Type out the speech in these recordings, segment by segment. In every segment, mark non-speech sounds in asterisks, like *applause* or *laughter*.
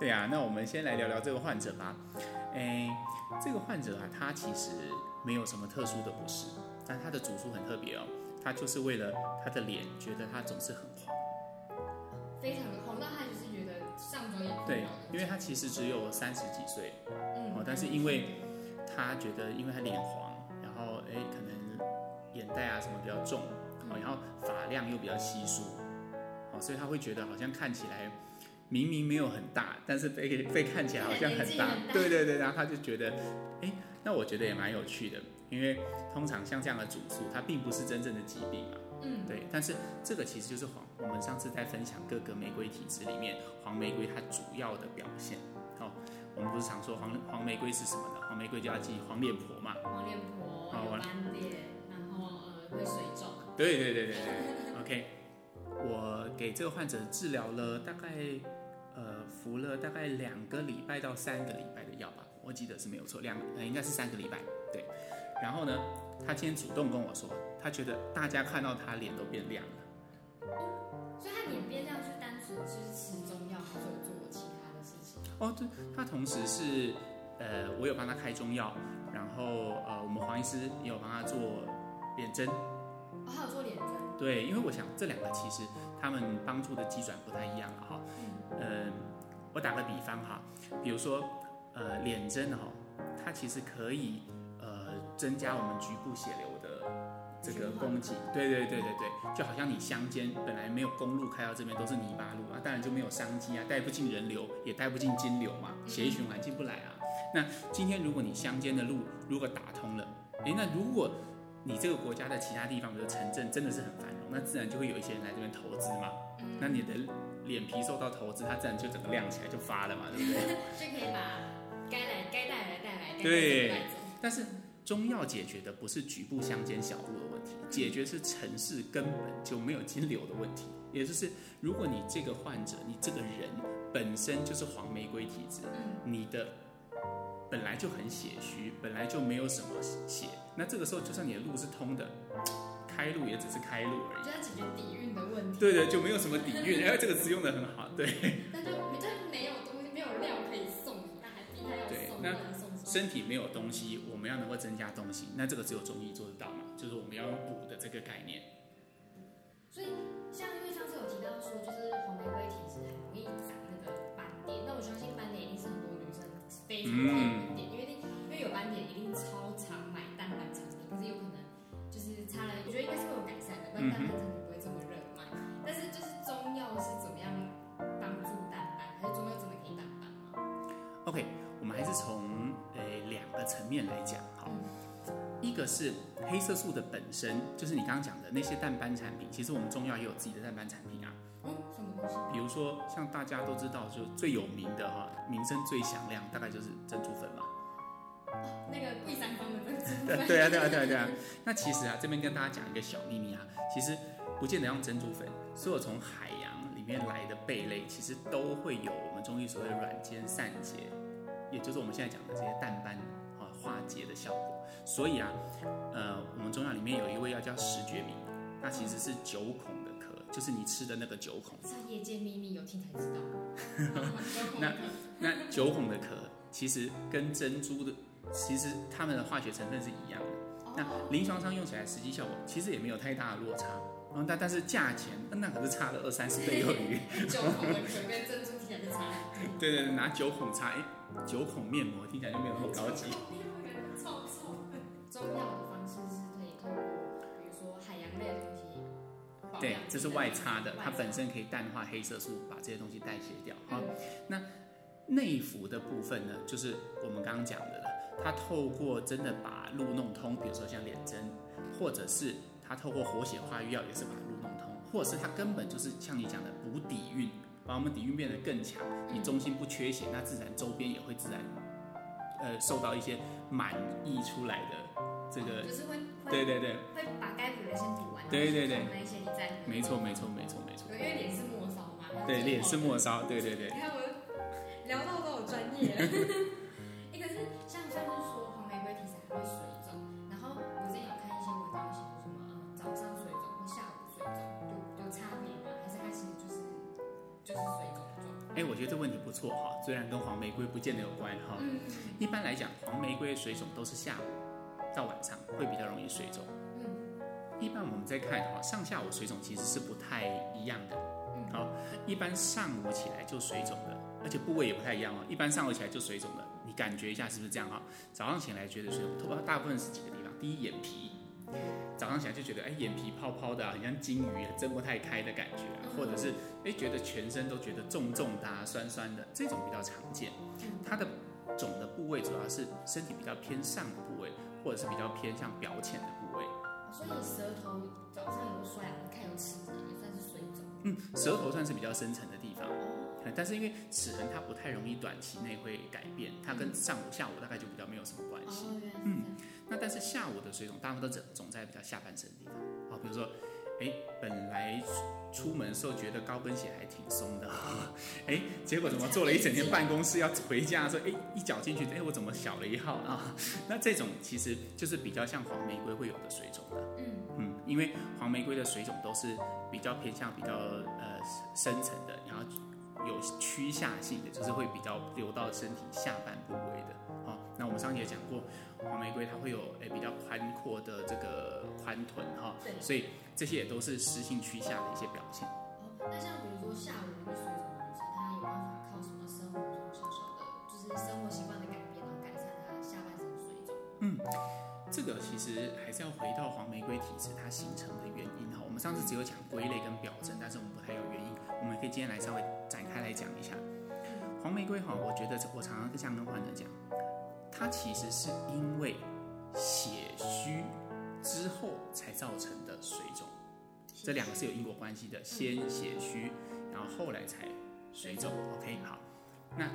对啊，那我们先来聊聊这个患者吧。哎，这个患者啊，他其实没有什么特殊的不适，但他的主诉很特别哦，他就是为了他的脸，觉得他总是很黄，非常的黄，那他就是觉得上妆也对，因为他其实只有三十几岁，嗯，哦，但是因为他觉得，因为他脸黄，然后哎，可能眼袋啊什么比较重，哦，然后发量又比较稀疏，哦，所以他会觉得好像看起来。明明没有很大，但是被被看起来好像很大，对对对，然后他就觉得，哎，那我觉得也蛮有趣的，因为通常像这样的主诉，它并不是真正的疾病嘛，嗯，对，但是这个其实就是黄，我们上次在分享各个玫瑰体质里面，黄玫瑰它主要的表现，哦，我们不是常说黄黄玫瑰是什么呢？黄玫瑰就要记黄脸婆嘛，黄脸婆，有斑点，然后呃会水肿，对对对对对，OK，我给这个患者治疗了大概。呃，服了大概两个礼拜到三个礼拜的药吧，我记得是没有错，两呃应该是三个礼拜，对。然后呢，他今天主动跟我说，他觉得大家看到他脸都变亮了。哦，所以他脸变亮是单纯就是吃中药，还是有做其他的事情？哦，对，他同时是呃，我有帮他开中药，然后呃，我们黄医师也有帮他做脸针。哦，还有做脸针。对，因为我想这两个其实他们帮助的机转不太一样哈。嗯，我打个比方哈，比如说，呃，脸针哈，它其实可以呃增加我们局部血流的这个供给。对对对对对，就好像你乡间本来没有公路开到这边都是泥巴路啊，当然就没有商机啊，带不进人流，也带不进金流嘛，血液循环进不来啊。那今天如果你乡间的路如果打通了，诶，那如果你这个国家的其他地方，比如城镇真的是很繁荣，那自然就会有一些人来这边投资嘛。那你的。脸皮受到投资，它自然就整个亮起来就发了嘛，对不对？*laughs* 就可以把该来该带来带来，对。但是中药解决的不是局部乡间小路的问题，解决是城市根本就没有金流的问题。也就是如果你这个患者，你这个人本身就是黄玫瑰体质，你的本来就很血虚，本来就没有什么血，那这个时候就算你的路是通的。开路也只是开路而已，就要解决底蕴的问题。对对，就没有什么底蕴，哎，这个词用的很好，对。*laughs* 那就就没有东西，没有料可以送，那还逼他要送，对，那身体没有东西，我们要能够增加东西，那这个只有中医做得到嘛，就是我们要用补的这个概念。所以像因为上次有提到说，就是黄玫瑰体质很容易长那个斑点，那我相信斑点一定是很多女生非常讨面来讲，好，一个是黑色素的本身，就是你刚刚讲的那些淡斑产品，其实我们中药也有自己的淡斑产品啊。嗯，什么东西？比如说像大家都知道，就最有名的哈，名声最响亮，大概就是珍珠粉嘛。那个第三方的珍珠粉。*laughs* 对啊，对啊，对啊，对啊。那其实啊，这边跟大家讲一个小秘密啊，其实不见得用珍珠粉，所有从海洋里面来的贝类，其实都会有我们中医所谓的软坚散结，也就是我们现在讲的这些淡斑啊化解的效果。所以啊，呃，我们中药里面有一味药叫石决明，那其实是九孔的壳，就是你吃的那个九孔。在业界秘密，有听才知道。*laughs* 那那九孔的壳其实跟珍珠的。其实它们的化学成分是一样的，那临床上用起来实际效果其实也没有太大的落差，嗯，但但是价钱那可是差了二三十倍有余。九孔的壳跟珍珠听起来就差。*laughs* 对对对，拿九孔擦，哎，九孔面膜听起来就没有那么高级。对，这是外擦的，它本身可以淡化黑色素，把这些东西代谢掉。好，那内服的部分呢，就是我们刚刚讲的了，它透过真的把路弄通，比如说像脸针，或者是它透过活血化瘀药也是把路弄通，或者是它根本就是像你讲的补底蕴，把我们底蕴变得更强，你中心不缺血，那自然周边也会自然，呃，受到一些满溢出来的这个，就是会，对对对，会把该补的先补完，对对对，那些你再，没错没错没错没错，因为脸是末梢嘛，对，脸是末梢，对对对。你看我聊到都有专业了，*laughs* 一个是像像是说黄玫瑰体质还会水肿，然后我之前有看一些文章写说什么，呃，早上水肿或下午水肿有有差别吗？还是它其实就是就是水肿状？哎，我觉得这问题不错哈，虽然跟黄玫瑰不见得有关哈。嗯。一般来讲，黄玫瑰水肿都是下午到晚上会比较容易水肿。嗯。一般我们在看哈，上下午水肿其实是不太一样的。嗯。好，一般上午起来就水肿的。而且部位也不太一样哦，一般上午起来就水肿了，你感觉一下是不是这样哈？早上起来觉得水肿，头发大部分是几个地方？第一，眼皮，早上起来就觉得哎，眼皮泡泡的，很像金鱼啊，睁不太开的感觉啊，或者是哎，觉得全身都觉得重重的、酸酸的，这种比较常见。它的肿的部位主要是身体比较偏上的部位，或者是比较偏向表浅的部位。所以舌头早上有刷牙、看有齿痕也算是水肿。嗯，舌头算是比较深层的地方。但是因为齿痕它不太容易短期内会改变，它跟上午、下午大概就比较没有什么关系。嗯，那但是下午的水肿大部分都肿肿在比较下半身的地方。好，比如说，哎，本来出门的时候觉得高跟鞋还挺松的，哎，结果怎么坐了一整天办公室要回家的时候，哎，一脚进去，哎，我怎么小了一号啊？*laughs* 那这种其实就是比较像黄玫瑰会有的水肿的。嗯嗯，因为黄玫瑰的水肿都是比较偏向比较呃深层的，然后。有趋下性的，就是会比较流到身体下半部位的。好，那我们上期也讲过，黄玫瑰它会有诶比较宽阔的这个宽臀哈，对，所以这些也都是湿性趋下的一些表现。哦，那像比如说下午容易水肿的女生，她有办法靠什么生活中小小的，就是生活习惯的改变，然后改善她下半身水肿？嗯，这个其实还是要回到黄玫瑰体质它形成的原因哈。我们上次只有讲归类跟表征，但是我们不太有原因。我们可以今天来稍微展开来讲一下黄玫瑰哈，我觉得我常常这样跟患者讲，它其实是因为血虚之后才造成的水肿，这两个是有因果关系的，先血虚，然后后来才水肿。OK，好，那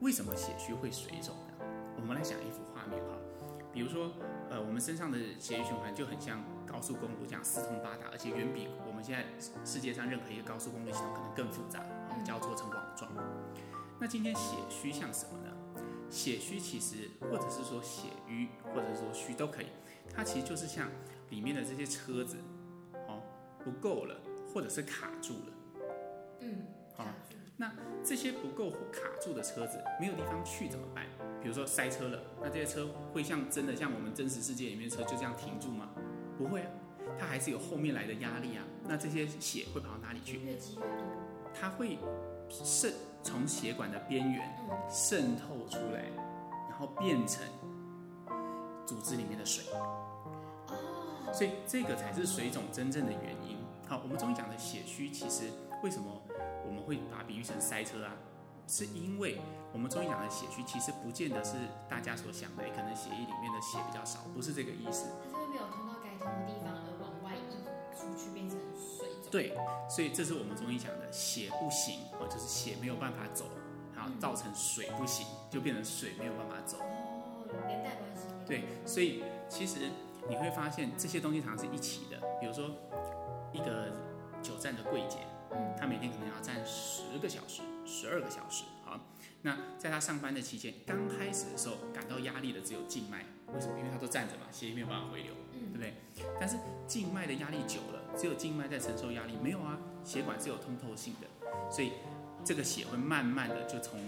为什么血虚会水肿呢？我们来想一幅画面哈，比如说呃，我们身上的血液循环就很像高速公路这样四通八达，而且远比我们现在世界上任何一个高速公路系统可能更复杂，我们叫做成网状。那今天血虚像什么呢？血虚其实或者是说血瘀，或者是说虚都可以，它其实就是像里面的这些车子，哦，不够了，或者是卡住了。嗯，好，那这些不够或卡住的车子没有地方去怎么办？比如说塞车了，那这些车会像真的像我们真实世界里面的车就这样停住吗？不会啊，它还是有后面来的压力啊。那这些血会跑到哪里去？越积越多。它会渗从血管的边缘渗透出来，然后变成组织里面的水。哦。所以这个才是水肿真正的原因。好，我们中医讲的血虚，其实为什么我们会把它比喻成塞车啊？是因为我们中医讲的血虚，其实不见得是大家所想的，可能血液里面的血比较少，不是这个意思。对，所以这是我们中医讲的血不行，啊，就是血没有办法走，然后造成水不行，就变成水没有办法走。哦，连带关系。对，所以其实你会发现这些东西常常是一起的。比如说一个久站的柜姐，嗯，她每天可能要站十个小时、十二个小时。好，那在她上班的期间，刚开始的时候感到压力的只有静脉。为什么？因为她都站着嘛，血液没有办法回流，对不对？但是静脉的压力久了，只有静脉在承受压力，没有啊，血管是有通透性的，所以这个血会慢慢的就从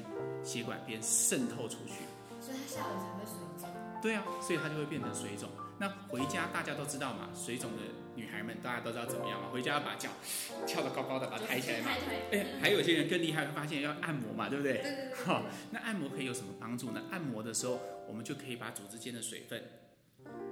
血管边渗透出去。所以它下午才会水肿。对啊，所以它就会变成水肿。那回家大家都知道嘛，水肿的女孩们大家都知道怎么样嘛，回家要把脚 *laughs* 翘得高高的，把它抬起来嘛。哎，还有些人更厉害，会发现要按摩嘛，对不对？对对对。好、哦，那按摩可以有什么帮助呢？按摩的时候，我们就可以把组织间的水分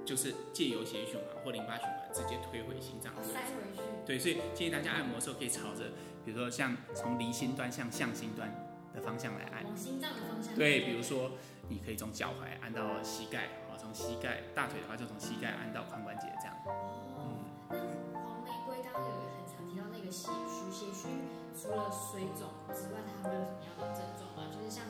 就是借由血液循环或淋巴循环直接推回心脏塞回去。对，所以建议大家按摩的时候可以朝着，比如说像从离心端向向心端的方向来按。往心脏的方向。对，比如说你可以从脚踝按到膝盖，啊，从膝盖大腿的话就从膝盖按到髋关节这样。哦。那黄玫瑰刚刚有很常提到那个血虚，血虚除了水肿之外，它还会有什么样的症状吗？就是像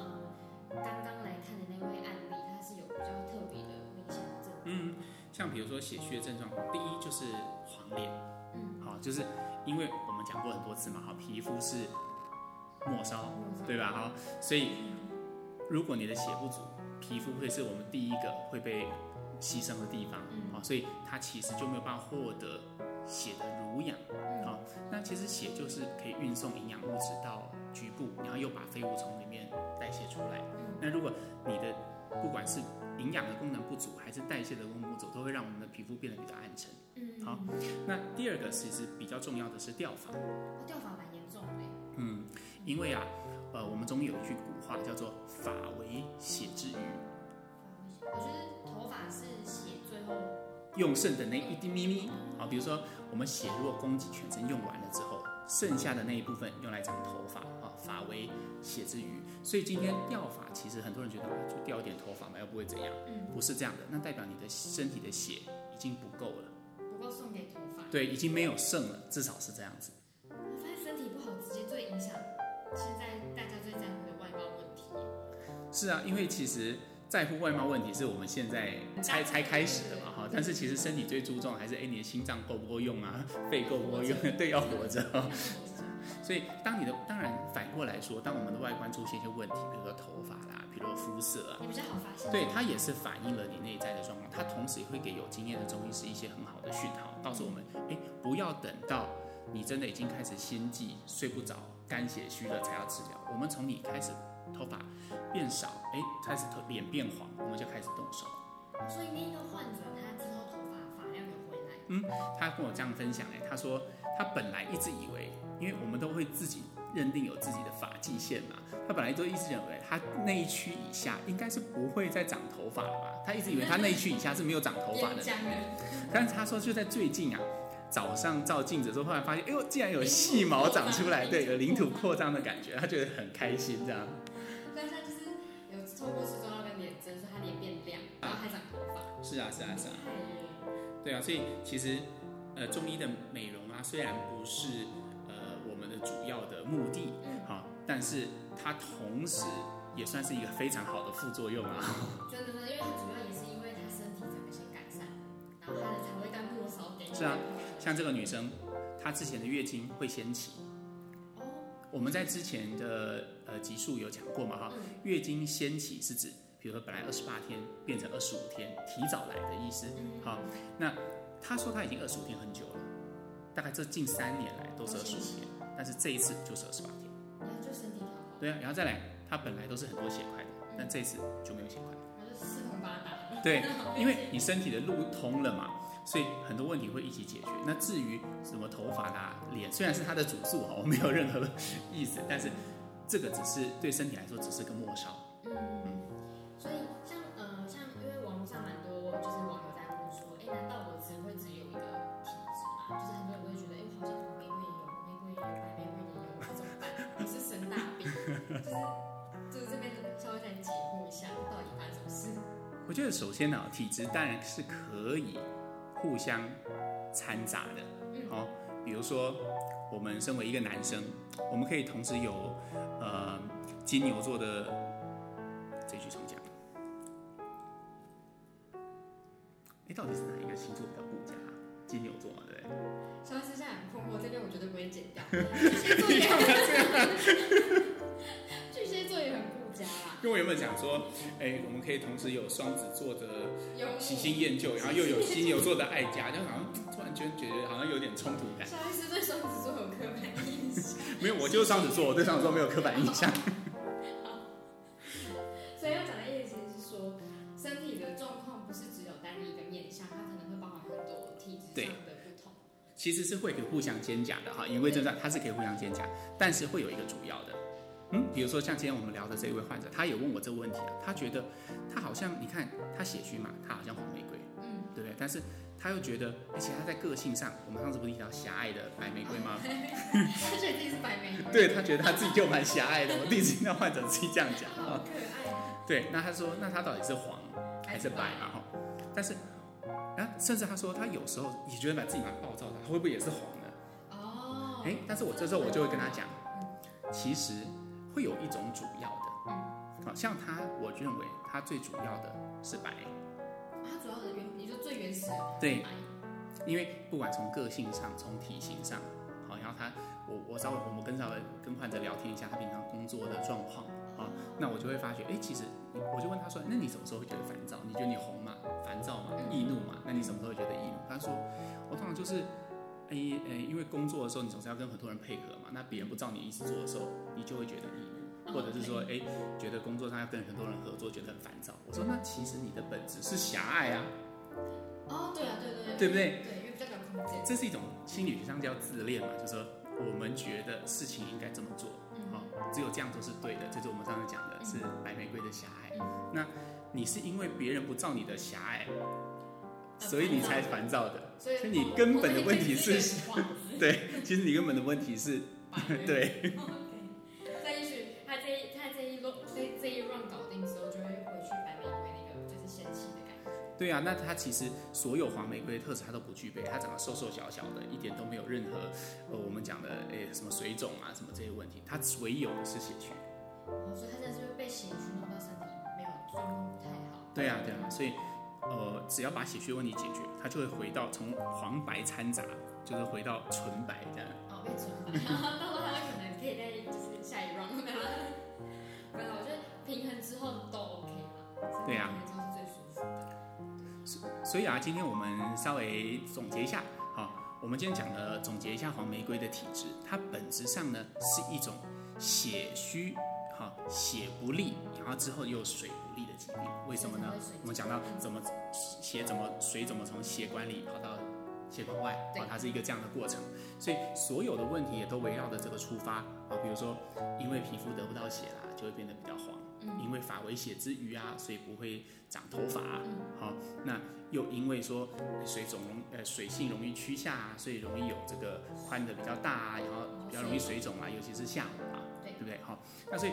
嗯刚刚来看的那位案例，它是有比较特别的明显。嗯，像比如说血虚的症状，第一就是黄脸。嗯，好，就是因为我们讲过很多次嘛，好，皮肤是末梢，对吧？好，所以如果你的血不足，皮肤会是我们第一个会被牺牲的地方，好，所以它其实就没有办法获得血的濡养，好，那其实血就是可以运送营养物质到局部，然后又把废物从里面代谢出来。那如果你的不管是营养的功能不足，还是代谢的功能不足，都会让我们的皮肤变得比较暗沉。嗯，好，那第二个其实比较重要的是掉发。掉发蛮严重的。嗯，因为啊，呃，我们中医有一句古话叫做“发为血之余”。我觉得头发是血最后用剩的那一滴咪咪。好，比如说我们血如果供给全身用完了之后，剩下的那一部分用来长头发，啊，发为血之余。所以今天掉发，其实很多人觉得就掉一点头发嘛，又不会怎样。嗯，不是这样的，那代表你的身体的血已经不够了。不够送给头发。对，已经没有剩了，至少是这样子。我发现身体不好，直接最影响现在大家最在乎的外貌问题。是啊，因为其实在乎外貌问题是我们现在才才开始的嘛，哈。但是其实身体最注重还是，哎，你的心脏够不够用啊？*laughs* 肺够不够用？*laughs* 对，要活着。*laughs* 所以，当你的当然反过来说，当我们的外观出现一些问题，比如说头发啦，比如说肤色啊，也比较好发现。对，它也是反映了你内在的状况。它同时也会给有经验的中医师一些很好的讯号，告诉我们：哎，不要等到你真的已经开始心悸、睡不着、肝血虚了才要治疗。我们从你开始头发变少，哎，开始头脸变黄，我们就开始动手。所以那个患者他之后头发发量有回来？嗯，他跟我这样分享，哎，他说他本来一直以为。因为我们都会自己认定有自己的发际线嘛，他本来都一直认为他那一区以下应该是不会再长头发了吧？他一直以为他那一区以下是没有长头发的。*laughs* 但是他说就在最近啊，早上照镜子的时候，突然发现，哎呦，竟然 *laughs* 有细毛长出来，对，有领土扩张的感觉，他觉得很开心这样。*laughs* 但是他就是有透过是啊，是啊，是啊。对啊，所以其实呃，中医的美容啊，虽然不是呃我们的。主要的目的，好，但是它同时也算是一个非常好的副作用啊。真的，真的，因为它主要也是因为他身体整个先改善，然后他的肠胃肝末梢给。是啊，像这个女生，她之前的月经会先期。哦。我们在之前的呃集数有讲过嘛哈，月经先起是指，比如说本来二十八天变成二十五天，提早来的意思。好，那他说他已经二十五天很久了，大概这近三年来都是二十五天。但是这一次就是二十八天，然后就身体调好。对啊，然后再来，他本来都是很多血块的，但这一次就没有血块。那就四通八达。对，*laughs* 因为你身体的路通了嘛，所以很多问题会一起解决。那至于什么头发啦、脸，虽然是他的主诉哈，我没有任何意思，但是这个只是对身体来说只是个末梢。就是就是这边稍微再解惑一下，到底发生什么事？我觉得首先呢，体质当然是可以互相掺杂的。嗯，好，比如说我们身为一个男生，我们可以同时有呃金牛座的这句重讲。哎，到底是哪一个星座比较顾家？金牛座嘛，对不对？稍微私下很困惑，这边我绝对不会剪掉。讲说，哎，我们可以同时有双子座的喜新厌旧，然后又有金牛座的爱家，就好像突然间觉得好像有点冲突感。小 S 对双子座有刻板印象？*laughs* 没有，我就是双子座，我对双子座没有刻板印象。所以要讲的意思是说，身体的状况不是只有单一的面向，它可能会包含很多体质上的。其实是会可以互相兼夹的哈，言归正传，它是可以互相兼夹，但是会有一个主要的，嗯，比如说像今天我们聊的这一位患者，他也问我这个问题啊，他觉得他好像你看他血虚嘛，他好像黄玫瑰，嗯对不对？但是他又觉得，而且他在个性上，我们上次不是提到狭隘的白玫瑰吗？他觉得自己是白玫瑰。对，他觉得他自己就蛮狭隘的。我第一次听到患者自己这样讲。好可爱。对，那他说，那他到底是黄还是白嘛？哈，但是，啊，甚至他说他有时候也觉得把自己蛮暴躁的，他会不会也是黄的？哦。哎，但是我这时候我就会跟他讲，其实会有一种主要的，嗯，好像他，我认为他最主要的是白。他主要的原，你说最原始的对，因为不管从个性上，从体型上，好，然后他，我我稍微我们跟稍微跟患者聊天一下他平常工作的状况。那我就会发觉，哎，其实我就问他说，那你什么时候会觉得烦躁？你觉得你红嘛，烦躁嘛，易怒嘛？那你什么时候会觉得易怒？他说，我通常就是，哎哎，因为工作的时候你总是要跟很多人配合嘛，那别人不照你意思做的时候，你就会觉得易怒，或者是说，哎，觉得工作上要跟很多人合作，觉得很烦躁。我说，那其实你的本质是狭隘啊。哦，对啊，对对对，对不对？对，因为比较有空间。这是一种心理学上叫自恋嘛，就是说我们觉得事情应该这么做。哦只有这样做是对的，就是我们刚才讲的是白玫瑰的狭隘。那你是因为别人不照你的狭隘，所以你才烦躁的。所以你根本的问题是，*laughs* 对，其实你根本的问题是，*laughs* *laughs* 对。那也许他这一他这一轮这这一 round 搞定之后，就会回去白玫瑰那个就是仙气的感觉。对啊，那他其实所有黄玫瑰的特质他都不具备，他长得瘦瘦小小的，一点都没有任何呃我们讲的诶什么水肿啊什么这些问题，他唯有的是血虚。哦，所以他现在是被血虚弄到身体没有状况不太好。对啊对啊，所以呃只要把血虚问题解决，它就会回到从黄白掺杂，就是回到纯白这样。哦，变纯白，*laughs* 到时候他可能可以再就是下一 round 对吧？没有，我觉得平衡之后都 OK 嘛。对啊。所所以啊，今天我们稍微总结一下，好，我们今天讲的总结一下黄玫瑰的体质，它本质上呢是一种血虚，好，血不利，然后之后又水不利的疾病。为什么呢？我们讲到怎么血怎么水怎么从血管里跑到血管外，啊，它是一个这样的过程。所以所有的问题也都围绕着这个出发啊，比如说因为皮肤得不到血啦，就会变得比较黄。因为发为血之余啊，所以不会长头发。好，那又因为说水肿容呃水性容易趋下啊，所以容易有这个宽的比较大啊，然后比较容易水肿啊，尤其是下午啊，对不对？好，那所以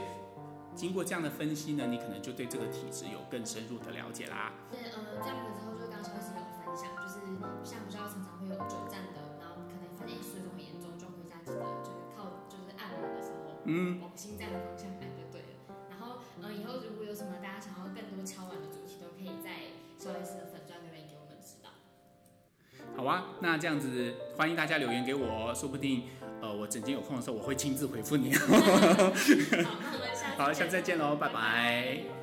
经过这样的分析呢，你可能就对这个体质有更深入的了解啦。对，呃，这样子之后就刚刚萧医师有分享，就是像比较常常会有久站的，然后可能发现水肿很严重，就回家记得就是靠就是按摩的时候，嗯，往心脏的方向按就对了。然后。嗯，以后如果有什么大家想要更多敲碗的主题，都可以在萧医师的粉专留言给我们知道。好啊，那这样子欢迎大家留言给我，说不定呃我整天有空的时候我会亲自回复你。*laughs* 好，那我们好，下次再见喽，拜拜。